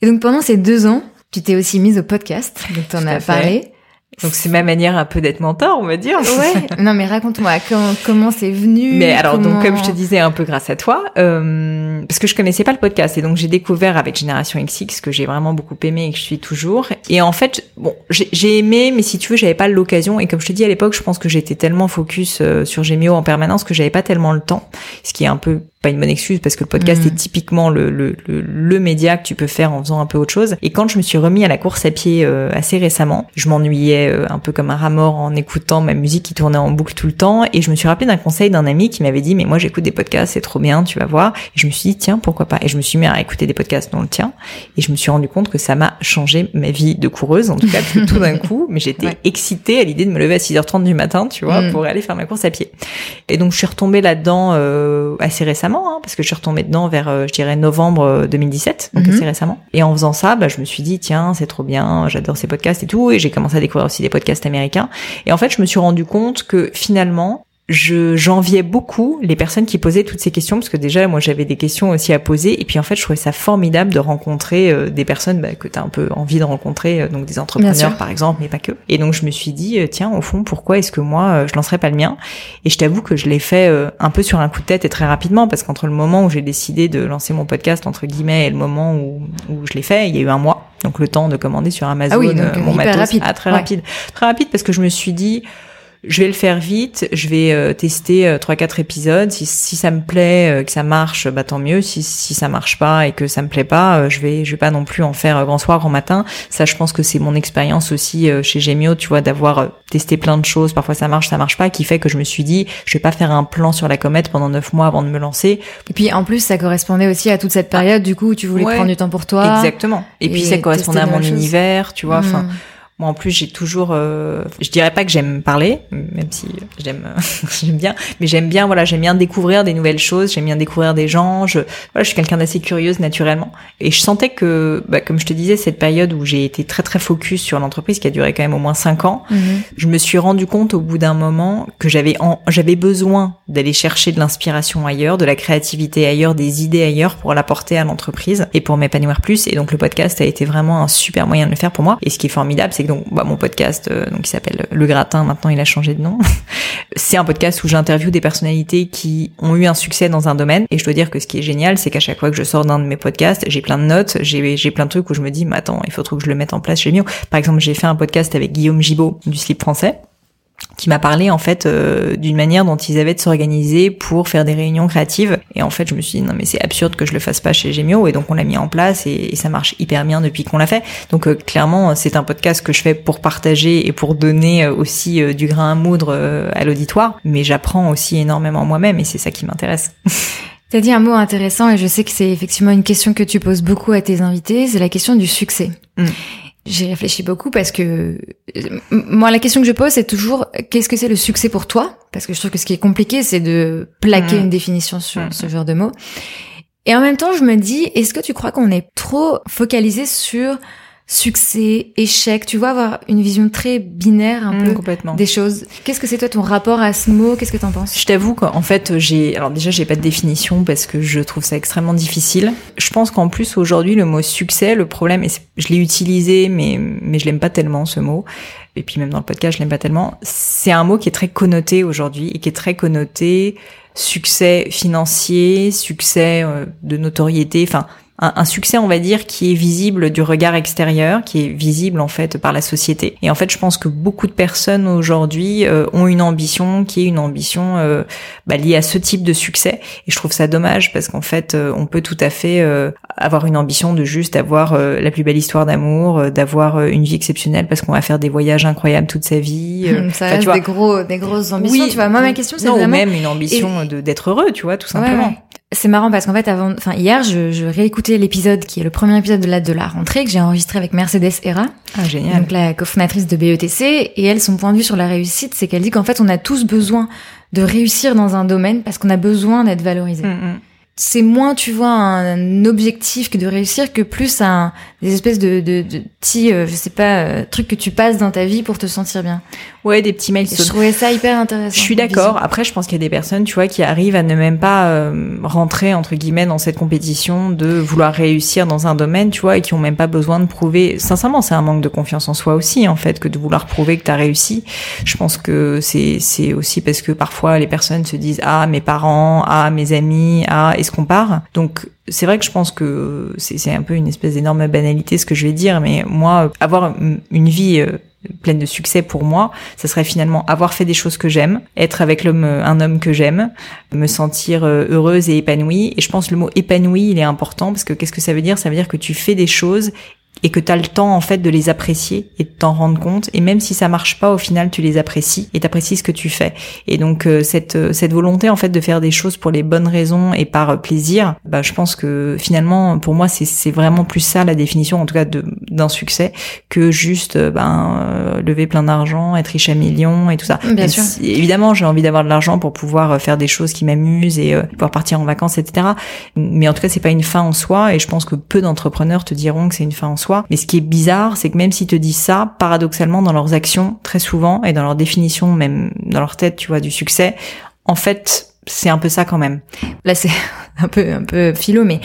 Et donc pendant ces deux ans, tu t'es aussi mise au podcast, donc tu en as parlé. Donc c'est ma manière un peu d'être mentor, on va dire. Ouais. Non mais raconte-moi comment comment c'est venu. Mais alors donc comme je te disais un peu grâce à toi, euh, parce que je connaissais pas le podcast et donc j'ai découvert avec Génération XX que j'ai vraiment beaucoup aimé et que je suis toujours. Et en fait bon j'ai aimé mais si tu veux j'avais pas l'occasion et comme je te dis à l'époque je pense que j'étais tellement focus euh, sur Gemio en permanence que j'avais pas tellement le temps, ce qui est un peu pas une bonne excuse parce que le podcast est mm. typiquement le, le, le, média que tu peux faire en faisant un peu autre chose. Et quand je me suis remis à la course à pied euh, assez récemment, je m'ennuyais euh, un peu comme un rat mort en écoutant ma musique qui tournait en boucle tout le temps. Et je me suis rappelé d'un conseil d'un ami qui m'avait dit mais moi j'écoute des podcasts, c'est trop bien, tu vas voir. Et je me suis dit tiens pourquoi pas? Et je me suis mis à écouter des podcasts dont le tien. Et je me suis rendu compte que ça m'a changé ma vie de coureuse, en tout cas tout d'un coup. Mais j'étais excitée à l'idée de me lever à 6h30 du matin, tu vois, mm. pour aller faire ma course à pied. Et donc je suis retombée là-dedans euh, assez récemment Hein, parce que je suis retombée dedans vers, euh, je dirais, novembre 2017, euh, donc mhm. assez récemment. Et en faisant ça, bah, je me suis dit, tiens, c'est trop bien, j'adore ces podcasts et tout, et j'ai commencé à découvrir aussi des podcasts américains. Et en fait, je me suis rendu compte que finalement, je j'enviais beaucoup les personnes qui posaient toutes ces questions parce que déjà moi j'avais des questions aussi à poser et puis en fait je trouvais ça formidable de rencontrer euh, des personnes bah, que tu as un peu envie de rencontrer euh, donc des entrepreneurs par exemple mais pas que. Et donc je me suis dit euh, tiens au fond pourquoi est-ce que moi je lancerais pas le mien? Et je t'avoue que je l'ai fait un peu sur un coup de tête et très rapidement parce qu'entre le moment où j'ai décidé de lancer mon podcast entre guillemets et le moment où, où je l'ai fait il y a eu un mois. Donc le temps de commander sur Amazon ah oui, donc, mon matos. rapide. Ah, très rapide. Très rapide parce que je me suis dit je vais le faire vite, je vais euh, tester euh, trois quatre épisodes. Si, si ça me plaît, euh, que ça marche, bah tant mieux. Si si ça marche pas et que ça me plaît pas, je vais je vais pas non plus en faire grand soir, grand matin. Ça, je pense que c'est mon expérience aussi chez Gemio, tu vois, d'avoir testé plein de choses. Parfois ça marche, ça marche pas, qui fait que je me suis dit, je vais pas faire un plan sur la comète pendant neuf mois avant de me lancer. Et puis en plus, ça correspondait aussi à toute cette période du coup où tu voulais prendre du temps pour toi. Exactement. Et, puis ça correspondait à mon univers, tu vois. Enfin. Hmm. Moi, en plus, j'ai toujours, euh, je dirais pas que j'aime parler, même si j'aime, j'aime bien, mais j'aime bien, voilà, j'aime bien découvrir des nouvelles choses, j'aime bien découvrir des gens. Je, voilà, je suis quelqu'un d'assez curieuse naturellement, et je sentais que, bah, comme je te disais, cette période où j'ai été très très focus sur l'entreprise, qui a duré quand même au moins cinq ans, mhm. je me suis rendu compte au bout d'un moment que j'avais, j'avais besoin d'aller chercher de l'inspiration ailleurs, de la créativité ailleurs, des idées ailleurs pour l'apporter à l'entreprise et pour m'épanouir plus. Et donc le podcast a été vraiment un super moyen de le faire pour moi. Et ce qui est formidable, c'est donc bah, mon podcast euh, donc qui s'appelle Le Gratin maintenant il a changé de nom. c'est un podcast où j'interviewe des personnalités qui ont eu un succès dans un domaine et je dois dire que ce qui est génial c'est qu'à chaque fois que je sors d'un de mes podcasts, j'ai plein de notes, j'ai j'ai plein de trucs où je me dis mais attends, il faut trop que je le mette en place chez Mio. Par exemple, j'ai fait un podcast avec Guillaume Gibaud du slip français qui m'a parlé en fait euh, d'une manière dont ils avaient de s'organiser pour faire des réunions créatives. Et en fait je me suis dit non mais c'est absurde que je le fasse pas chez Gemio. Et donc on l'a mis en place et, ça marche hyper bien depuis qu'on l'a fait. Donc euh, clairement c'est un podcast que je fais pour partager et pour donner euh, aussi du grain à moudre à l'auditoire. Mais j'apprends aussi énormément moi-même et c'est ça qui m'intéresse. T'as dit un mot intéressant et je sais que c'est effectivement une question que tu poses beaucoup à tes invités, c'est la question du succès. Mm. J'ai réfléchi beaucoup parce que moi la question que je pose c'est toujours qu'est-ce que c'est le succès pour toi? Parce que je trouve que ce qui est compliqué c'est de plaquer mmh. une définition sur mmh. ce genre de mots. Et en même temps je me dis est-ce que tu crois qu'on est trop focalisé sur succès, échec, tu vois, avoir une vision très binaire un mmh, peu des choses. Qu'est-ce que c'est toi ton rapport à ce mot? Qu'est-ce que t'en penses? Je t'avoue qu'en fait, j'ai alors déjà j'ai pas de définition parce que je trouve ça extrêmement difficile. Je pense qu'en plus aujourd'hui le mot succès, le problème et je l'ai utilisé mais mais je l'aime pas tellement ce mot. Et puis même dans le podcast, je l'aime pas tellement. C'est un mot qui est très connoté aujourd'hui et qui est très connoté succès financier, succès euh, de notoriété, enfin un, succès, on va dire, qui est visible du regard extérieur, qui est visible en fait par la société. Et en fait, je pense que beaucoup de personnes aujourd'hui euh, ont une ambition qui est une ambition euh, bah, liée à ce type de succès. Et je trouve ça dommage parce qu'en fait, euh, on peut tout à fait avoir une ambition de juste avoir la plus belle histoire d'amour, d'avoir une vie exceptionnelle parce qu'on va faire des voyages incroyables toute sa vie. ça reste des gros, des grosses ambitions. Oui, tu vois, moi ma question c'est vraiment même une ambition de d'être heureux, tu vois, tout simplement. C'est marrant parce qu'en fait, avant, enfin hier, je, je réécoutais l'épisode qui est le premier épisode de la de la rentrée que j'ai enregistré avec Mercedes Hera, ah, génial. donc la cofondatrice de BETC, et elle, son point de vue sur la réussite, c'est qu'elle dit qu'en fait, on a tous besoin de réussir dans un domaine parce qu'on a besoin d'être valorisé. Mm, mm c'est moins, tu vois, un objectif que de réussir que plus un des espèces de, de, de petits, euh, je sais pas, euh, trucs que tu passes dans ta vie pour te sentir bien. Ouais, des petits mails. Je trouvais ça hyper intéressant. Je suis d'accord. Après, je pense qu'il y a des personnes, tu vois, qui arrivent à ne même pas euh, rentrer entre guillemets dans cette compétition de vouloir réussir dans un domaine, tu vois, et qui ont même pas besoin de prouver. Sincèrement, c'est un manque de confiance en soi aussi, en fait, que de vouloir prouver que tu as réussi. Je pense que c'est c'est aussi parce que parfois les personnes se disent ah mes parents, ah mes amis, ah est-ce qu'on part. Donc c'est vrai que je pense que c'est un peu une espèce d'énorme banalité ce que je vais dire, mais moi, avoir une vie euh, pleine de succès pour moi, ça serait finalement avoir fait des choses que j'aime, être avec l'homme, un homme que j'aime, me sentir euh, heureuse et épanouie. Et je pense que le mot épanoui, il est important parce que qu'est-ce que ça veut dire? Ça veut dire que tu fais des choses et que tu as le temps en fait de les apprécier et de t'en rendre compte. Et même si ça marche pas au final tu les apprécies et t'apprécies ce que tu fais. Et donc euh, cette euh, cette volonté en fait de faire des choses pour les bonnes raisons et par euh, plaisir bah je pense que finalement pour moi c'est c'est vraiment plus ça la définition en tout cas de d'un succès que juste ben lever plein d'argent être riche à millions et tout ça. Bien sûr. évidemment j'ai envie d'avoir de l'argent pour pouvoir faire des choses qui m'amusent et pouvoir partir en vacances etc mais en tout cas c'est pas une fin en soi et je pense que peu d'entrepreneurs te diront que c'est une fin en soi Mais ce qui est bizarre, c'est que même s'ils te disent ça, paradoxalement, dans leurs actions, très souvent, et dans leur définition, même dans leur tête, tu vois, du succès, en fait, c'est un peu ça quand même. Là, c'est un peu un peu philo, mais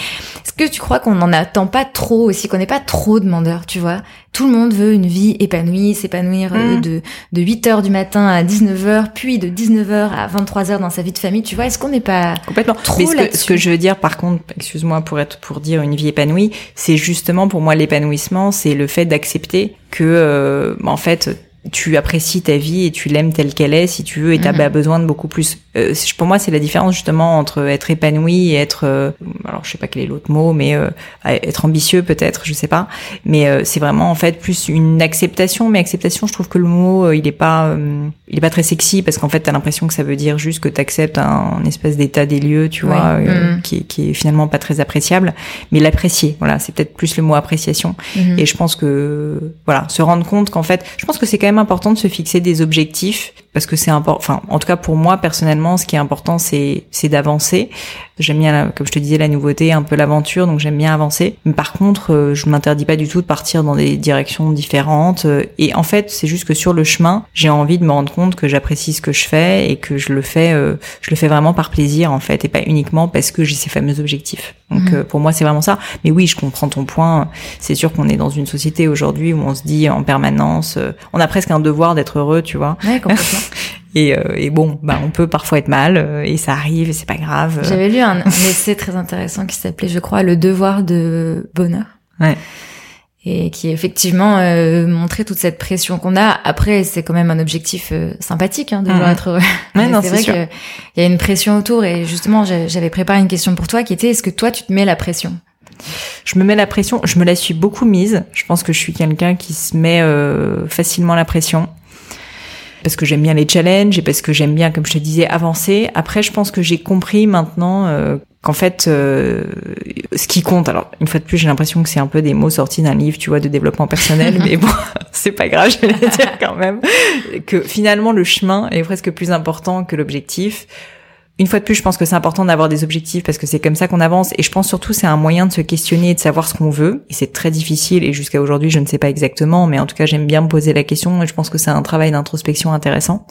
est-ce que tu crois qu'on n'en attend pas trop aussi, qu'on n'est pas trop demandeur, tu vois? Tout le monde veut une vie épanouie, s'épanouir euh, mm. de de 8 heures du matin à 19 h puis de 19 h à 23 h dans sa vie de famille, tu vois? Est-ce qu'on n'est pas complètement. trop mais ce que, je veux dire, par contre, excuse-moi pour être pour dire une vie épanouie, c'est justement pour moi l'épanouissement, c'est le fait d'accepter que euh, en fait tu apprécies ta vie et tu l'aimes telle qu'elle est si tu veux et t'as mm besoin de beaucoup plus euh, pour moi c'est la différence justement entre être épanoui et être euh, alors je sais pas quel est l'autre mot mais euh, être ambitieux peut-être je sais pas. Mais euh, c'est vraiment en fait plus une acceptation. Mais acceptation je trouve que le mot il est pas il est pas très sexy parce qu'en fait t'as l'impression que ça veut dire juste que t'acceptes un, un, espèce d'état des lieux tu vois mm. qui, qui est finalement pas très appréciable. Mais l'apprécier voilà c'est peut-être plus le mot appréciation. Mm-hmm. et je pense que voilà se rendre compte qu'en fait je pense que c'est quand même important de se fixer des objectifs parce que c'est important. Enfin, en tout cas pour moi personnellement, ce qui est important, c'est c'est d'avancer. J'aime bien, comme je te disais, la nouveauté, un peu l'aventure, donc j'aime bien avancer. Mais par contre, euh, je m'interdis pas du tout de partir dans des directions différentes. Euh, et en fait, c'est juste que sur le chemin, j'ai envie de me rendre compte que j'apprécie ce que je fais et que je le fais, euh, je le fais vraiment par plaisir en fait, et pas uniquement parce que j'ai ces fameux objectifs. Donc mhm. pour moi, c'est vraiment ça. Mais oui, je comprends ton point. C'est sûr qu'on est dans une société aujourd'hui où on se dit en permanence, on a presque un devoir d'être heureux, tu vois. Ouais, complètement. Et, euh, et, bon, bah on peut parfois être mal euh, et ça arrive et c'est pas grave. J'avais lu un, essai très intéressant qui s'appelait, je crois, le devoir de bonheur. Ouais. Et qui effectivement euh, montrait toute cette pression qu'on a. Après, c'est quand même un objectif euh, sympathique hein, de vouloir être heureux. Ouais, c'est vrai qu'il y a une pression autour. Et justement, j'avais préparé une question pour toi qui était est-ce que toi, tu te mets la pression? Je me mets la pression, je me la suis beaucoup mise. Je pense que je suis quelqu'un qui se met facilement la pression parce que j'aime bien les challenges et parce que j'aime bien, comme je te disais, avancer. Après, je pense que j'ai compris maintenant euh, qu'en fait, euh, ce qui compte, alors une fois de plus, j'ai l'impression que c'est un peu des mots sortis d'un livre, tu vois, de développement personnel, mais bon, c'est pas grave, je vais le dire quand même, que finalement le chemin est presque plus important que l'objectif une fois de plus, je pense que c'est important d'avoir des objectifs parce que c'est comme ça qu'on avance. Et je pense surtout c'est un moyen de se questionner et de savoir ce qu'on veut. Et c'est très difficile. Et jusqu'à aujourd'hui, je ne sais pas exactement, mais en tout cas, j'aime bien me poser la question. Et je pense que c'est un travail d'introspection intéressant.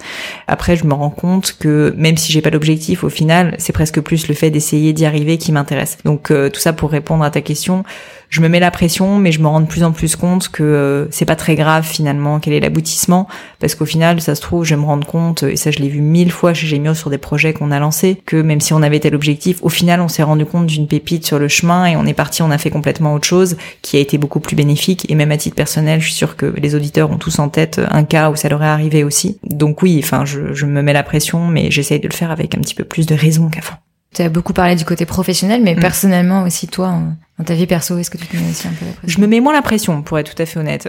Après, je me rends compte que même si j'ai pas d'objectif, au final, c'est presque plus le fait d'essayer d'y arriver qui m'intéresse. Donc euh, tout ça pour répondre à ta question je me mets la pression, mais je me rends de plus en plus compte que euh, c'est pas très grave finalement quel est l'aboutissement, parce qu'au final, ça se trouve, je me rendre compte, et ça je l'ai vu mille fois chez Gemio sur des projets qu'on a lancés, que même si on avait tel objectif, au final, on s'est rendu compte d'une pépite sur le chemin et on est parti, on a fait complètement autre chose qui a été beaucoup plus bénéfique. Et même à titre personnel, je suis sûre que les auditeurs ont tous en tête un cas où ça leur est arrivé aussi. Donc oui, enfin, je, je me mets la pression, mais j'essaye de le faire avec un petit peu plus de raison qu'avant. Tu as beaucoup parlé du côté professionnel, mais mm. personnellement aussi, toi, dans ta vie perso, est-ce que tu te mets aussi un peu la pression Je me mets moins la pression, pour être tout à fait honnête.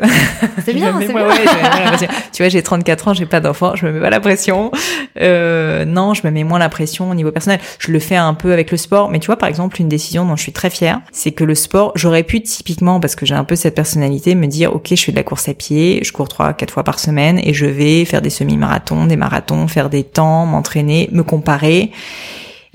C'est bien, c'est bien. tu vois, j'ai 34 ans, j'ai pas d'enfant, je me mets pas la pression. Euh, non, je me mets moins la pression au niveau personnel. Je le fais un peu avec le sport, mais tu vois, par exemple, une décision dont je suis très fière, c'est que le sport, j'aurais pu typiquement, parce que j'ai un peu cette personnalité, me dire, ok, je fais de la course à pied, je cours trois, quatre fois par semaine, et je vais faire des semi-marathons, des marathons, faire des temps, m'entraîner, me comparer.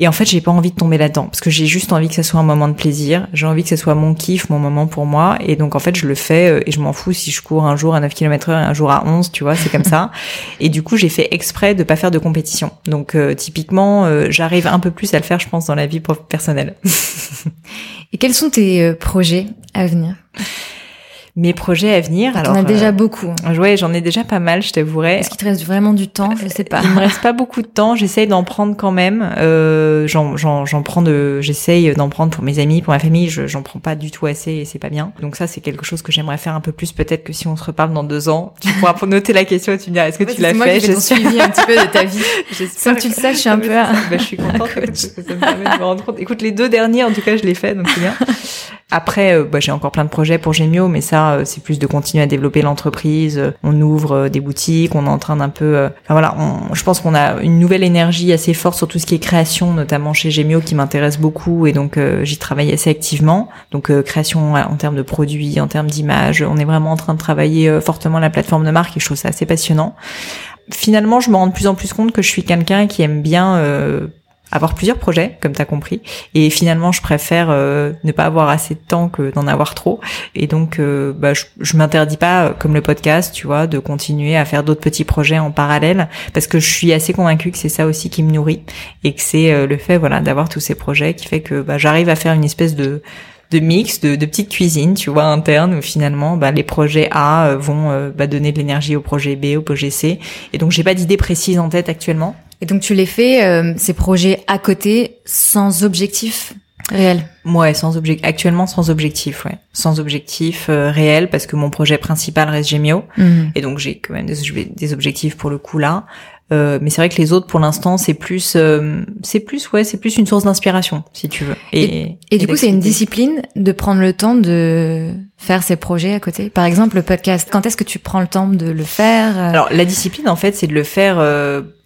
Et en fait, j'ai pas envie de tomber là-dedans parce que j'ai juste envie que ça soit un moment de plaisir. J'ai envie que ce soit mon kiff, mon moment pour moi. Et donc, en fait, je le fais euh, et je m'en fous si je cours un jour à 9 km heure et un jour à 11, tu vois, c'est comme ça. Et du coup, j'ai fait exprès de pas faire de compétition. Donc, euh, typiquement, euh, j'arrive un peu plus à le faire, je pense, dans la vie personnelle. et quels sont tes projets à venir? mes projets à venir. Alors, en as déjà euh, beaucoup. Ouais, j'en ai déjà pas mal, je t'avouerai. Est-ce qu'il te reste vraiment du temps? Je sais pas. Il me reste pas beaucoup de temps. J'essaye d'en prendre quand même. Euh, j'en, prends de, j'essaye d'en prendre pour mes amis, pour ma famille. Je, j'en prends pas du tout assez et c'est pas bien. Donc ça, c'est quelque chose que j'aimerais faire un peu plus. Peut-être que si on se reparle dans deux ans, tu pourras noter la question et tu me diras est-ce que tu l'as fait? J'ai suivi un petit peu de ta vie. Sans que tu le saches, je suis un peu. Bah, je suis contente que ça me permet de me rendre compte. Écoute, les deux derniers, en tout cas, je l'ai fait, donc c'est bien. Après, euh, bah, j'ai encore plein de projets pour Gemio, mais ça, euh, c'est plus de continuer à développer l'entreprise. On ouvre euh, des boutiques, on est en train d'un peu... Enfin voilà, je pense qu'on a une nouvelle énergie assez forte sur tout ce qui est création, notamment chez Gemio, qui m'intéresse beaucoup, et donc j'y travaille assez activement. Donc création en termes de produits, en termes d'image, on est vraiment en train de travailler fortement la plateforme de marque, et je trouve ça assez passionnant. Finalement, je me rends de plus en plus compte que je suis quelqu'un qui aime bien avoir plusieurs projets, comme tu as compris. Et finalement, je préfère euh, ne pas avoir assez de temps que d'en avoir trop. Et donc, euh, bah, je, je m'interdis pas, comme le podcast, tu vois, de continuer à faire d'autres petits projets en parallèle, parce que je suis assez convaincue que c'est ça aussi qui me nourrit et que c'est euh, le fait, voilà, d'avoir tous ces projets qui fait que bah, j'arrive à faire une espèce de de mix, de, de petite cuisine, tu vois, interne, où finalement, bah, les projets A vont bah, donner de l'énergie au projet B, au projet C. Et donc, j'ai pas d'idée précise en tête actuellement. Et donc tu les fais, euh, ces projets à côté, sans objectif réel? Ouais, sans objectif. Actuellement, sans objectif, ouais. Sans objectif euh, réel, parce que mon projet principal reste Gemio. Mhm. Et donc j'ai quand même des, des, objectifs pour le coup là. Euh, mais c'est vrai que les autres, pour l'instant, c'est plus, euh, c'est plus, ouais, c'est plus une source d'inspiration, si tu veux. Et, et, du coup, c'est une discipline de prendre le temps de faire ces projets à côté. Par exemple, le podcast. Quand est-ce que tu prends le temps de le faire Alors, la discipline, en fait, c'est de le faire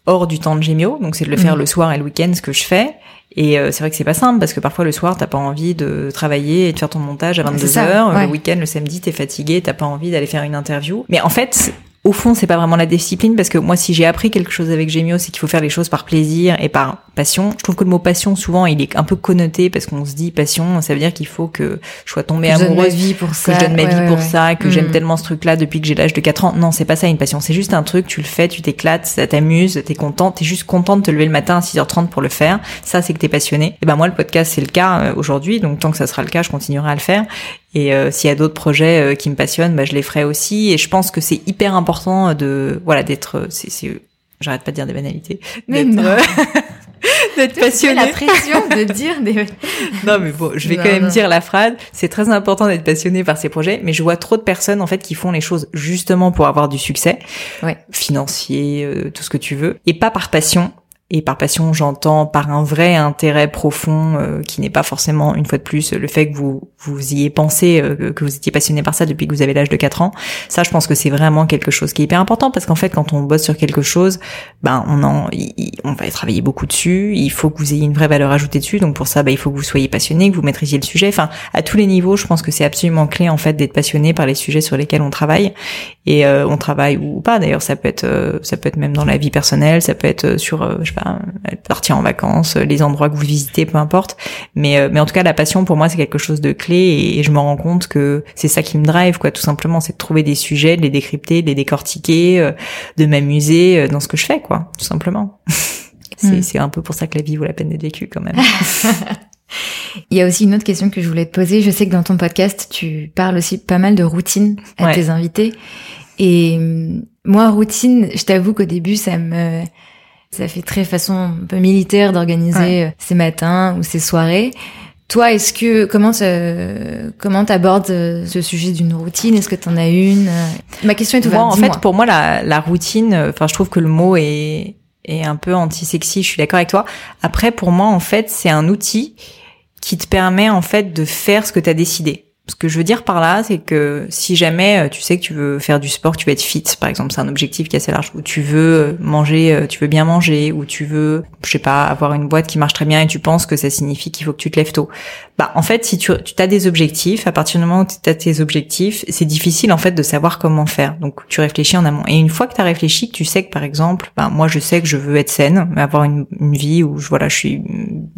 hors du temps de Gémio, donc c'est de le faire mm. le soir et le week-end, ce que je fais. Et euh, c'est vrai que c'est pas simple parce que parfois le soir t'as pas envie de travailler et de faire ton montage à 22 h Le week-end, le samedi, t'es fatigué, t'as pas envie d'aller faire une interview. Mais en fait, au fond, c'est pas vraiment la discipline parce que moi, si j'ai appris quelque chose avec Gemio, c'est qu'il faut faire les choses par plaisir et par passion. Je trouve que le mot passion, souvent, il est un peu connoté parce qu'on se dit passion, ça veut dire qu'il faut que je sois tombée amoureuse, vie pour ça, que je donne ma vie pour ça, que j'aime mm. tellement ce truc-là depuis que j'ai l'âge de 4 ans. Non, c'est pas ça une passion. C'est juste un truc, tu le fais, tu t'éclates, ça t'amuse, t'es content, t'es juste content de te lever le matin à 6h30 pour le faire. Ça, c'est que t'es passionné. Et ben moi, le podcast, c'est le cas euh, aujourd'hui. Donc tant que ça sera le cas, je continuerai à le faire. Et euh, s'il y a d'autres projets euh, qui me passionnent, bah, je les ferai aussi. Et je pense que c'est hyper important de voilà d'être. C'est, j'arrête pas de dire des banalités. Mais d'être passionné. la pression de dire des. non mais bon, je vais quand même dire la phrase. C'est très important d'être passionné par ces projets, mais je vois trop de personnes en fait qui font les choses justement pour avoir du succès, ouais. financier, euh, tout ce que tu veux, et pas par passion et par passion, j'entends par un vrai intérêt profond euh, qui n'est pas forcément, une fois de plus, le fait que vous vous y ayez pensé, euh, que vous étiez passionné par ça depuis que vous avez l'âge de 4 ans. Ça, je pense que c'est vraiment quelque chose qui est hyper important parce qu'en fait, quand on bosse sur quelque chose, ben on en, on va travailler beaucoup dessus. Il faut que vous ayez une vraie valeur ajoutée dessus. Donc pour ça, ben, il faut que vous soyez passionné, que vous maîtrisiez le sujet. Enfin, à tous les niveaux, je pense que c'est absolument clé en fait d'être passionné par les sujets sur lesquels on travaille et euh, on travaille ou pas. D'ailleurs, ça peut être, ça peut être même dans la vie personnelle, ça peut être sur, je sais pas partir en vacances, les endroits que vous visitez, peu importe. Mais, euh, mais en tout cas, la passion pour moi, c'est quelque chose de clé et, je me rends compte que c'est ça qui me drive, quoi, tout simplement, c'est de trouver des sujets, de les décrypter, de les décortiquer, euh, de m'amuser euh, dans ce que je fais, quoi, tout simplement. Hmm. c'est un peu pour ça que la vie vaut la peine d'être vécue, quand même. Il y a aussi une autre question que je voulais te poser. Je sais que dans ton podcast, tu parles aussi pas mal de routine à tes invités. Et hum, moi, routine, je t'avoue qu'au début, ça me, ça fait très façon un peu militaire d'organiser ces euh, matins ou ces soirées. Toi, est-ce que comment comment t'abordes euh, ce sujet d'une routine? Est-ce que t'en as une Ma question est ouverte. en fait, pour moi, la, la routine, enfin, je trouve que le mot est est un peu anti-sexy. Je suis d'accord avec toi. Après, pour moi, en fait, c'est un outil qui te permet en fait de faire ce que tu as décidé. Ce que je veux dire par là, c'est que si jamais euh, tu sais que tu veux faire du sport, tu veux être fit, par exemple, c'est un objectif qui est assez large, ou tu veux euh, manger, euh, tu veux bien manger, ou tu veux, je sais pas, avoir une boîte qui marche très bien et tu penses que ça signifie qu'il faut que tu te lèves tôt. Bah, en fait, si tu, tu as des objectifs, à partir du moment où tu as tes objectifs, c'est difficile en fait de savoir comment faire. Donc, tu réfléchis en amont. Et une fois que tu as réfléchi, que tu sais que par exemple, bah, moi je sais que je veux être saine, avoir une, une vie où je, voilà, je suis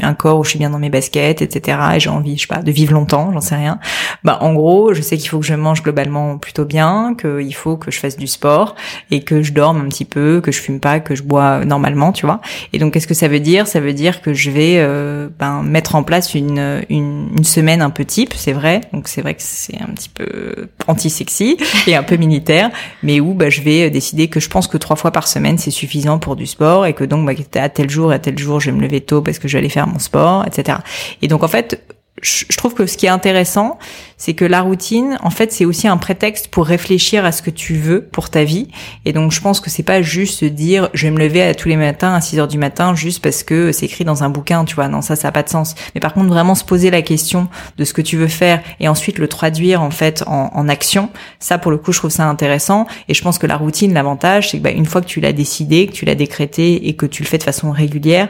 un corps où je suis bien dans mes baskets, etc. Et j'ai envie, je sais pas, de vivre longtemps, j'en sais rien bah en gros, je sais qu'il faut que je mange globalement plutôt bien, qu'il faut que je fasse du sport et que je dorme un petit peu, que je fume pas, que je bois normalement, tu vois. Et donc qu'est-ce que ça veut dire? Ça veut dire que je vais euh, ben, mettre en place une, une, une semaine un peu type, c'est vrai. Donc c'est vrai que c'est un petit peu anti-sexy et un peu militaire, mais où bah, je vais décider que je pense que trois fois par semaine c'est suffisant pour du sport et que donc bah, à tel jour et à tel jour je vais me lever tôt parce que je vais aller faire mon sport, etc. Et donc en fait je trouve que ce qui est intéressant, c'est que la routine, en fait, c'est aussi un prétexte pour réfléchir à ce que tu veux pour ta vie. Et donc, je pense que c'est pas juste dire, je vais me lever à tous les matins à 6 heures du matin juste parce que c'est écrit dans un bouquin, tu vois. Non, ça, ça a pas de sens. Mais par contre, vraiment se poser la question de ce que tu veux faire et ensuite le traduire, en fait, en, en action. Ça, pour le coup, je trouve ça intéressant. Et je pense que la routine, l'avantage, c'est que, bah, une fois que tu l'as décidé, que tu l'as décrété et que tu le fais de façon régulière,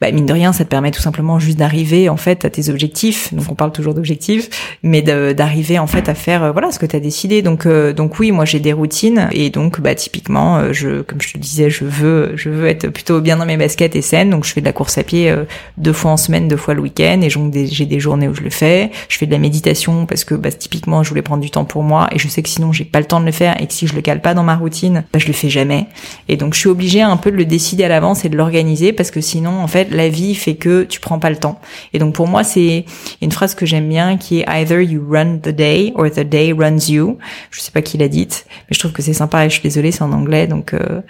bah, mine de rien, ça te permet tout simplement juste d'arriver en fait à tes objectifs. Donc on parle toujours d'objectifs, mais d'arriver en fait à faire euh, voilà ce que tu as décidé. Donc euh, donc oui, moi j'ai des routines et donc bah typiquement, euh, je comme je te disais, je veux je veux être plutôt bien dans mes baskets et saine. Donc je fais de la course à pied deux fois en semaine, deux fois le week-end et j'ai des journées où je le fais. Je fais de la méditation parce que bah, typiquement je voulais prendre du temps pour moi et je sais que sinon j'ai pas le temps de le faire et que si je le cale pas dans ma routine, bah, je le fais jamais. Et donc je suis obligée un peu de le décider à l'avance et de l'organiser parce que sinon en fait la vie fait que tu prends pas le temps. Et donc pour moi c'est une phrase que j'aime bien qui est either you run the day or the day runs you. Je sais pas qui l'a dite, mais je trouve que c'est sympa et je suis désolée c'est en anglais donc euh,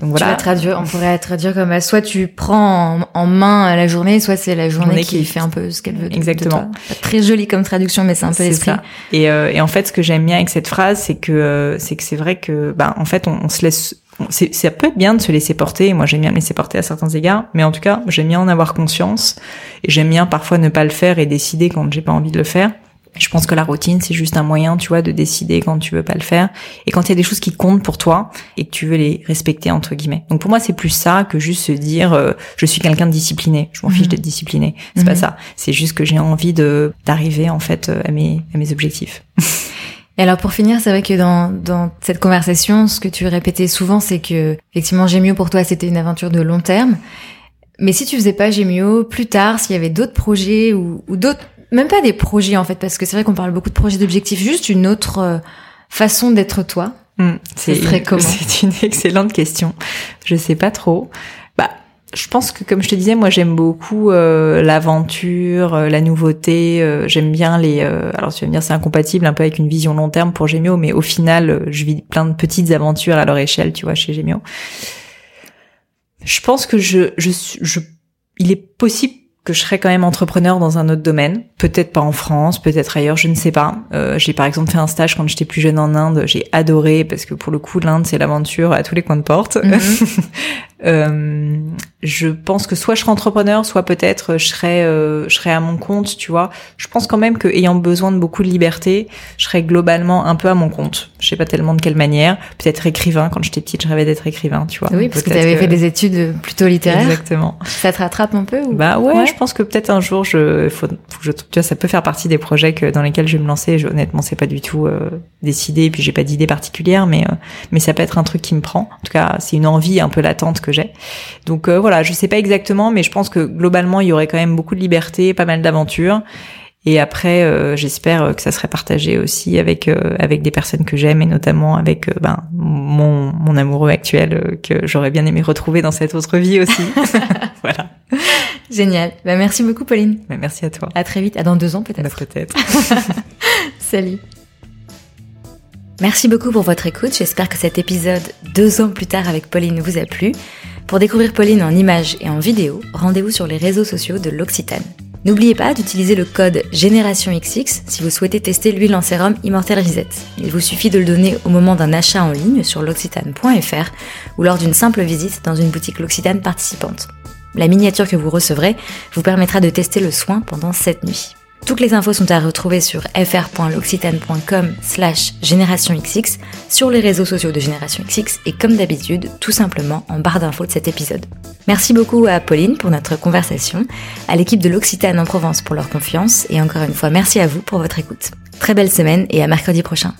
donc voilà. Tu vas traduire, on pourrait traduire comme euh, soit tu prends en, main la journée, soit c'est la journée, qui, fait un peu ce qu'elle veut. Exactement. Très joli comme traduction, mais c'est un peu l'esprit. Et, euh, et en fait, ce que j'aime bien avec cette phrase, c'est que c'est que c'est vrai que, ben, en fait, on, on se laisse ça peut être bien de se laisser porter. Moi, j'aime bien me laisser porter à certains égards, mais en tout cas, j'aime bien en avoir conscience et j'aime bien parfois ne pas le faire et décider quand j'ai pas envie de le faire. Je pense que la routine, c'est juste un moyen, tu vois, de décider quand tu veux pas le faire et quand il y a des choses qui comptent pour toi et que tu veux les respecter entre guillemets. Donc pour moi, c'est plus ça que juste se dire euh, je suis quelqu'un de discipliné. Je m'en fiche mhm. d'être discipliné. C'est pas mhm. ça. C'est juste que j'ai envie de d'arriver en fait euh, à mes à mes objectifs. Et alors pour finir, c'est vrai que dans, dans cette conversation, ce que tu répétais souvent, c'est que effectivement Gémio pour toi c'était une aventure de long terme. Mais si tu faisais pas Gémio, plus tard, s'il y avait d'autres projets ou, ou d'autres, même pas des projets en fait, parce que c'est vrai qu'on parle beaucoup de projets d'objectifs, juste une autre euh, façon d'être toi. Hmm, c'est une excellente question. Je sais pas trop je pense que comme je te disais, moi j'aime beaucoup euh, l'aventure, euh, la nouveauté. Euh, j'aime bien les. alors tu vas me dire c'est incompatible un peu avec une vision long terme pour Gemio, mais au final je vis plein de petites aventures à leur échelle, tu vois, chez Gemio. Je pense que je, je, je, il est possible que je serais quand même entrepreneur dans un autre domaine, peut-être pas en France, peut-être ailleurs, je ne sais pas. Euh, j'ai par exemple fait un stage quand j'étais plus jeune en Inde, j'ai adoré parce que pour le coup l'Inde c'est l'aventure à tous les coins de porte. Mhm. euh, je pense que soit je serais entrepreneur, soit peut-être je serais euh, je serais à mon compte, tu vois. Je pense quand même que ayant besoin de beaucoup de liberté, je serais globalement un peu à mon compte. Je sais pas tellement de quelle manière. Peut-être écrivain. Quand j'étais petite, je rêvais d'être écrivain, tu vois. Oui, parce que tu avais fait des études plutôt littéraires. Exactement. Ça te rattrape un peu ou... Bah ouais, je pense que peut-être un jour, je, faut, je, tu vois, ça peut faire partie des projets que dans lesquels je vais me lancer. Je, honnêtement, c'est pas du tout euh, décidé, puis j'ai pas d'idée particulière, mais euh, mais ça peut être un truc qui me prend. En tout cas, c'est une envie un peu latente que j'ai. Donc euh, voilà, je sais pas exactement, mais je pense que globalement, il y aurait quand même beaucoup de liberté, pas mal d'aventures. Et après, euh, j'espère que ça serait partagé aussi avec avec des personnes que j'aime et notamment avec ben mon mon amoureux actuel que j'aurais bien aimé retrouver dans cette autre vie aussi. voilà. Génial. Bah, merci beaucoup, Pauline. Bah, merci à toi. À très vite. À dans deux ans, peut-être. Bah, peut-être. Salut. Merci beaucoup pour votre écoute. J'espère que cet épisode, deux ans plus tard avec Pauline, vous a plu. Pour découvrir Pauline en images et en vidéo, rendez-vous sur les réseaux sociaux de l'Occitane. N'oubliez pas d'utiliser le code Génération XX si vous souhaitez tester l'huile en sérum Immortel Reset. Il vous suffit de le donner au moment d'un achat en ligne sur l'occitane.fr ou lors d'une simple visite dans une boutique L'Occitane participante. La miniature que vous recevrez vous permettra de tester le soin pendant cette nuit. Toutes les infos sont à retrouver sur fr.l'occitane.com slash générationxx, sur les réseaux sociaux de Génération XX et comme d'habitude, tout simplement en barre d'infos de cet épisode. Merci beaucoup à Pauline pour notre conversation, à l'équipe de l'Occitane en Provence pour leur confiance et encore une fois merci à vous pour votre écoute. Très belle semaine et à mercredi prochain.